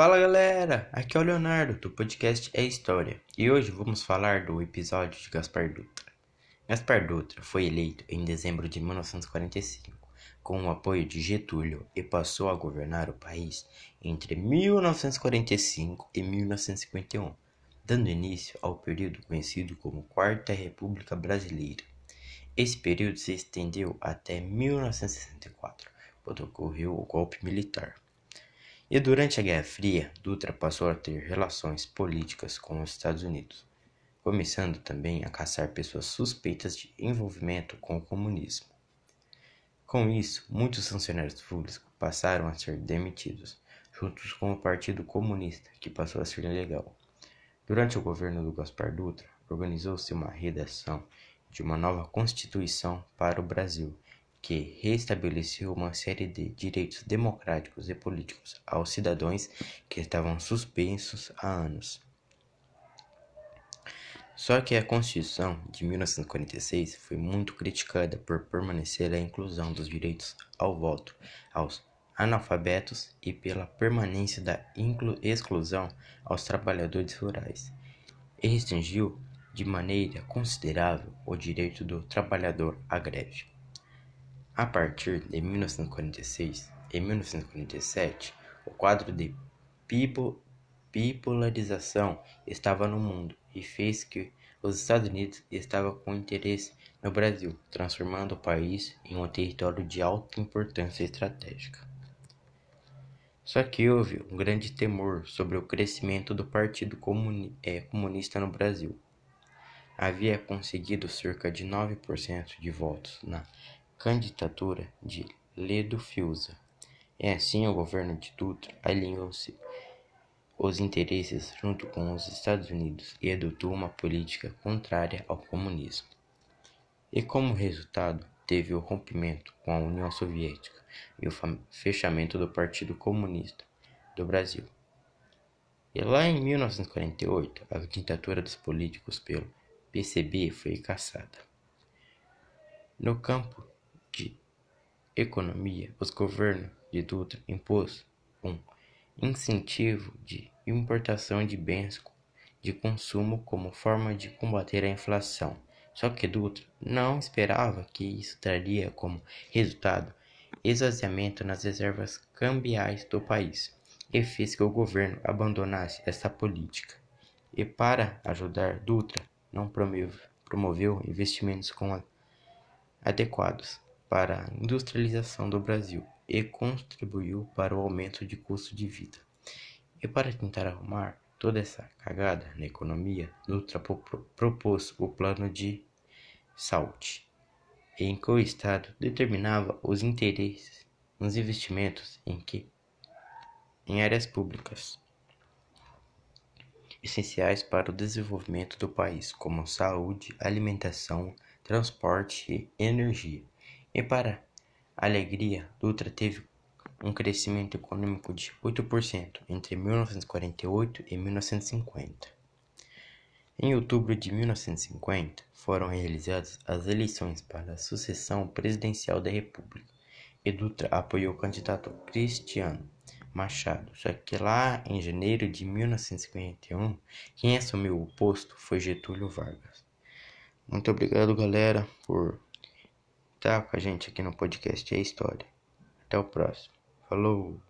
Fala galera, aqui é o Leonardo do podcast É História e hoje vamos falar do episódio de Gaspar Dutra. Gaspar Dutra foi eleito em dezembro de 1945 com o apoio de Getúlio e passou a governar o país entre 1945 e 1951, dando início ao período conhecido como Quarta República Brasileira. Esse período se estendeu até 1964, quando ocorreu o golpe militar. E durante a Guerra Fria, Dutra passou a ter relações políticas com os Estados Unidos, começando também a caçar pessoas suspeitas de envolvimento com o comunismo. Com isso, muitos funcionários públicos passaram a ser demitidos, juntos com o Partido Comunista, que passou a ser ilegal. Durante o governo do Gaspar Dutra, organizou-se uma redação de uma nova Constituição para o Brasil que restabeleceu uma série de direitos democráticos e políticos aos cidadãos que estavam suspensos há anos. Só que a Constituição de 1946 foi muito criticada por permanecer a inclusão dos direitos ao voto aos analfabetos e pela permanência da exclusão aos trabalhadores rurais, e restringiu de maneira considerável o direito do trabalhador à greve. A partir de 1946 e 1947, o quadro de bipolarização estava no mundo e fez que os Estados Unidos estavam com interesse no Brasil, transformando o país em um território de alta importância estratégica. Só que houve um grande temor sobre o crescimento do Partido é, Comunista no Brasil. Havia conseguido cerca de 9% de votos na candidatura de Ledo Fiuza. E assim o governo de Dutra alinhou-se os interesses junto com os Estados Unidos e adotou uma política contrária ao comunismo. E como resultado, teve o rompimento com a União Soviética e o fechamento do Partido Comunista do Brasil. E lá em 1948, a ditadura dos políticos pelo PCB foi cassada. No campo de economia, os governos de Dutra impôs um incentivo de importação de bens de consumo como forma de combater a inflação. Só que Dutra não esperava que isso traria como resultado esvaziamento nas reservas cambiais do país e fez que o governo abandonasse essa política. E para ajudar Dutra, não promoveu investimentos adequados para a industrialização do Brasil e contribuiu para o aumento de custo de vida. E para tentar arrumar toda essa cagada na economia, Dutra propôs o plano de SALT, em que o Estado determinava os interesses nos investimentos em que em áreas públicas essenciais para o desenvolvimento do país, como saúde, alimentação, transporte e energia. E para alegria, Dutra teve um crescimento econômico de 8% entre 1948 e 1950. Em outubro de 1950, foram realizadas as eleições para a sucessão presidencial da República e Dutra apoiou o candidato Cristiano Machado, só que lá em janeiro de 1951, quem assumiu o posto foi Getúlio Vargas. Muito obrigado, galera, por tá com a gente aqui no podcast É História. Até o próximo. Falou!